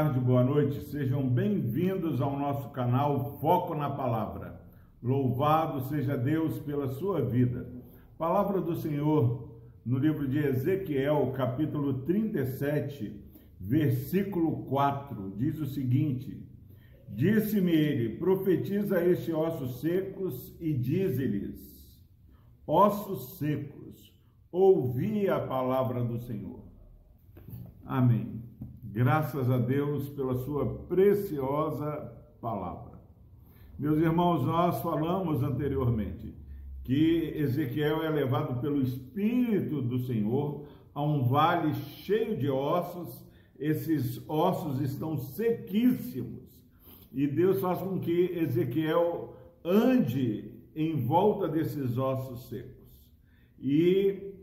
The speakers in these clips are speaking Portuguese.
tarde, boa noite. Sejam bem-vindos ao nosso canal Foco na Palavra. Louvado seja Deus pela sua vida. Palavra do Senhor no livro de Ezequiel, capítulo 37, versículo 4, diz o seguinte: Disse-me ele: Profetiza este ossos secos e dize-lhes: Ossos secos, ouvi a palavra do Senhor. Amém. Graças a Deus pela sua preciosa palavra. Meus irmãos, nós falamos anteriormente que Ezequiel é levado pelo Espírito do Senhor a um vale cheio de ossos, esses ossos estão sequíssimos, e Deus faz com que Ezequiel ande em volta desses ossos secos. E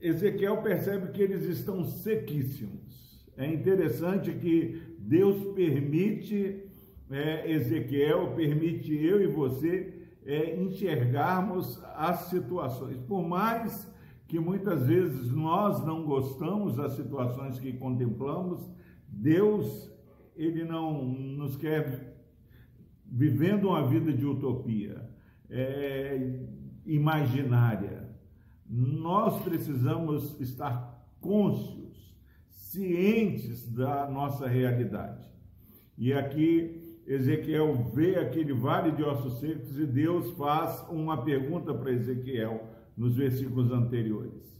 Ezequiel percebe que eles estão sequíssimos. É interessante que Deus permite, é, Ezequiel, permite eu e você é, enxergarmos as situações. Por mais que muitas vezes nós não gostamos das situações que contemplamos, Deus, Ele não nos quer vivendo uma vida de utopia, é, imaginária. Nós precisamos estar cônscios cientes da nossa realidade. E aqui Ezequiel vê aquele vale de ossos secos e Deus faz uma pergunta para Ezequiel nos versículos anteriores.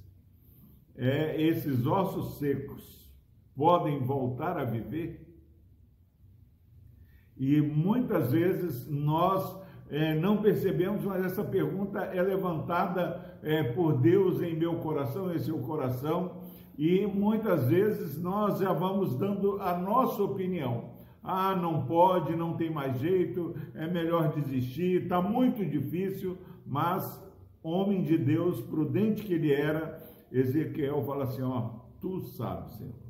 É, esses ossos secos podem voltar a viver? E muitas vezes nós é, não percebemos, mas essa pergunta é levantada é, por Deus em meu coração, em seu coração, e muitas vezes nós já vamos dando a nossa opinião. Ah, não pode, não tem mais jeito, é melhor desistir, está muito difícil, mas homem de Deus, prudente que ele era, Ezequiel fala assim: ó, tu sabes, Senhor.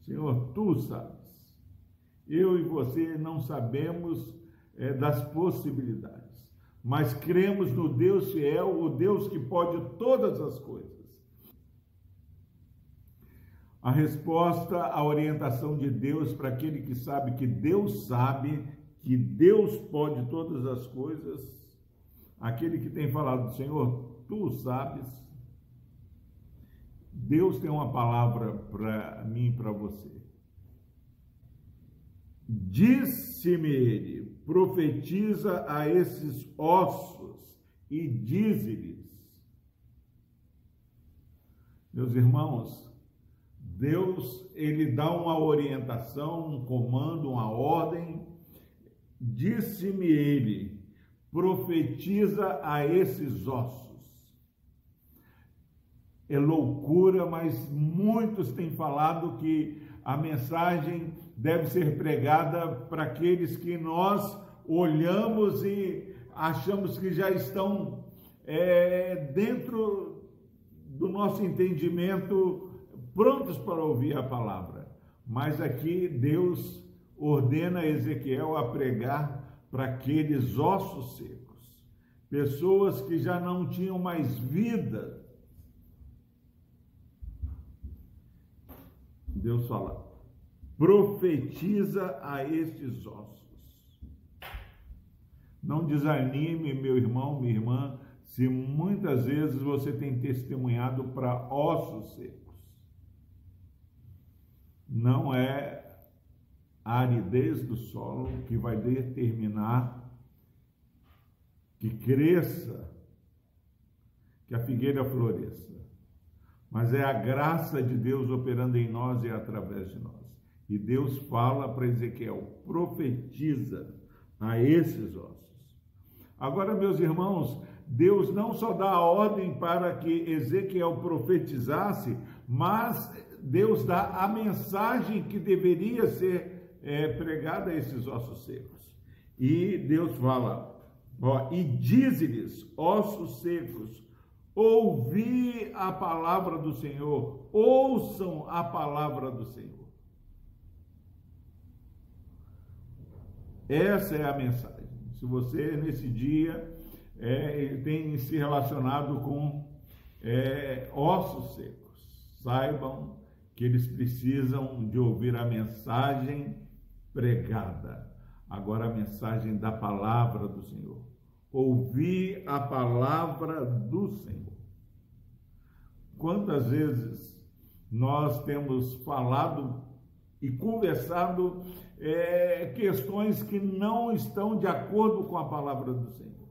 Senhor, tu sabes. Eu e você não sabemos é, das possibilidades, mas cremos no Deus fiel, o Deus que pode todas as coisas a resposta, a orientação de Deus para aquele que sabe que Deus sabe, que Deus pode todas as coisas, aquele que tem falado, Senhor, tu sabes. Deus tem uma palavra para mim e para você. Disse-me ele, profetiza a esses ossos e dize-lhes. Meus irmãos, Deus, ele dá uma orientação, um comando, uma ordem. Disse-me ele: profetiza a esses ossos. É loucura, mas muitos têm falado que a mensagem deve ser pregada para aqueles que nós olhamos e achamos que já estão é, dentro do nosso entendimento prontos para ouvir a palavra. Mas aqui Deus ordena Ezequiel a pregar para aqueles ossos secos, pessoas que já não tinham mais vida. Deus fala: profetiza a estes ossos. Não desanime, meu irmão, minha irmã, se muitas vezes você tem testemunhado para ossos secos não é a aridez do solo que vai determinar que cresça, que a figueira floresça, mas é a graça de Deus operando em nós e através de nós. E Deus fala para Ezequiel: profetiza a esses ossos. Agora, meus irmãos, Deus não só dá a ordem para que Ezequiel profetizasse, mas Deus dá a mensagem que deveria ser é, pregada a esses ossos secos. E Deus fala, ó, e diz-lhes, ossos secos, ouvi a palavra do Senhor, ouçam a palavra do Senhor. Essa é a mensagem. Se você nesse dia é, tem se relacionado com é, ossos secos, saibam que eles precisam de ouvir a mensagem pregada. Agora a mensagem da palavra do Senhor. Ouvir a palavra do Senhor. Quantas vezes nós temos falado e conversado é, questões que não estão de acordo com a palavra do Senhor?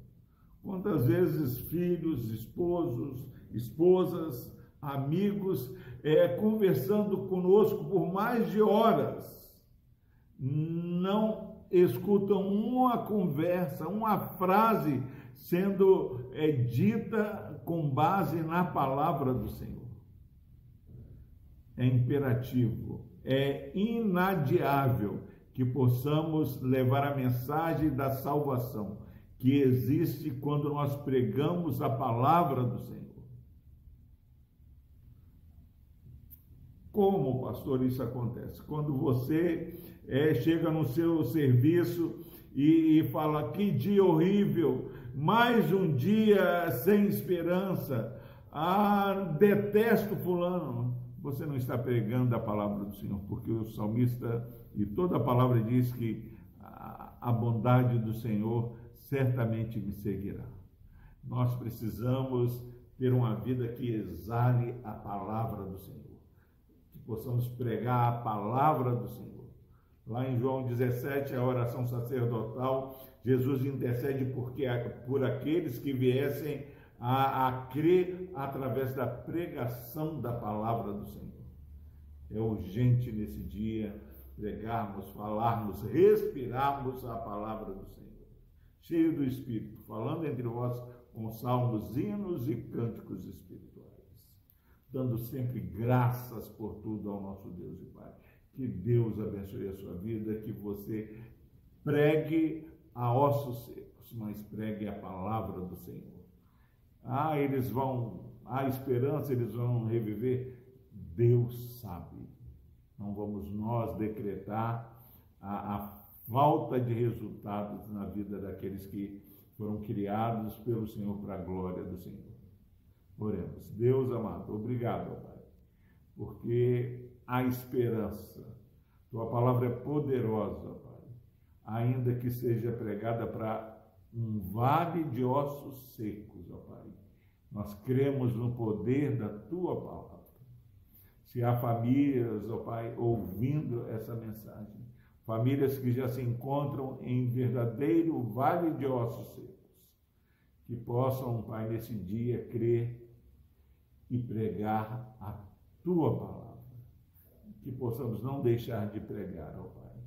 Quantas vezes filhos, esposos, esposas, amigos, é, conversando conosco por mais de horas, não escutam uma conversa, uma frase sendo é, dita com base na palavra do Senhor. É imperativo, é inadiável que possamos levar a mensagem da salvação que existe quando nós pregamos a palavra do Senhor. Como, pastor, isso acontece? Quando você é, chega no seu serviço e, e fala: que dia horrível, mais um dia sem esperança, ah, detesto Fulano. Você não está pregando a palavra do Senhor, porque o salmista e toda a palavra diz que a, a bondade do Senhor certamente me seguirá. Nós precisamos ter uma vida que exale a palavra do Senhor possamos pregar a palavra do Senhor. Lá em João 17, a oração sacerdotal, Jesus intercede porque, por aqueles que viessem a, a crer através da pregação da palavra do Senhor. É urgente nesse dia pregarmos, falarmos, respirarmos a palavra do Senhor. Cheio do Espírito, falando entre vós com salmos, hinos e cânticos espirituais dando sempre graças por tudo ao nosso Deus e Pai. Que Deus abençoe a sua vida, que você pregue a ossos secos, mas pregue a palavra do Senhor. Ah, eles vão, há esperança, eles vão reviver. Deus sabe. Não vamos nós decretar a, a falta de resultados na vida daqueles que foram criados pelo Senhor para a glória do Senhor. Oremos. Deus amado, obrigado, Pai, porque há esperança. Tua palavra é poderosa, Pai, ainda que seja pregada para um vale de ossos secos, ó Pai. Nós cremos no poder da Tua palavra. Se há famílias, ó Pai, ouvindo essa mensagem, famílias que já se encontram em verdadeiro vale de ossos secos, que possam, Pai, nesse dia crer e pregar a tua palavra. Que possamos não deixar de pregar, ó Pai.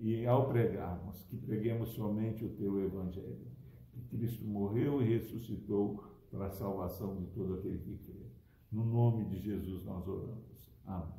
E ao pregarmos, que preguemos somente o teu evangelho. Que Cristo morreu e ressuscitou para a salvação de todo aquele que crê. No nome de Jesus nós oramos. Amém.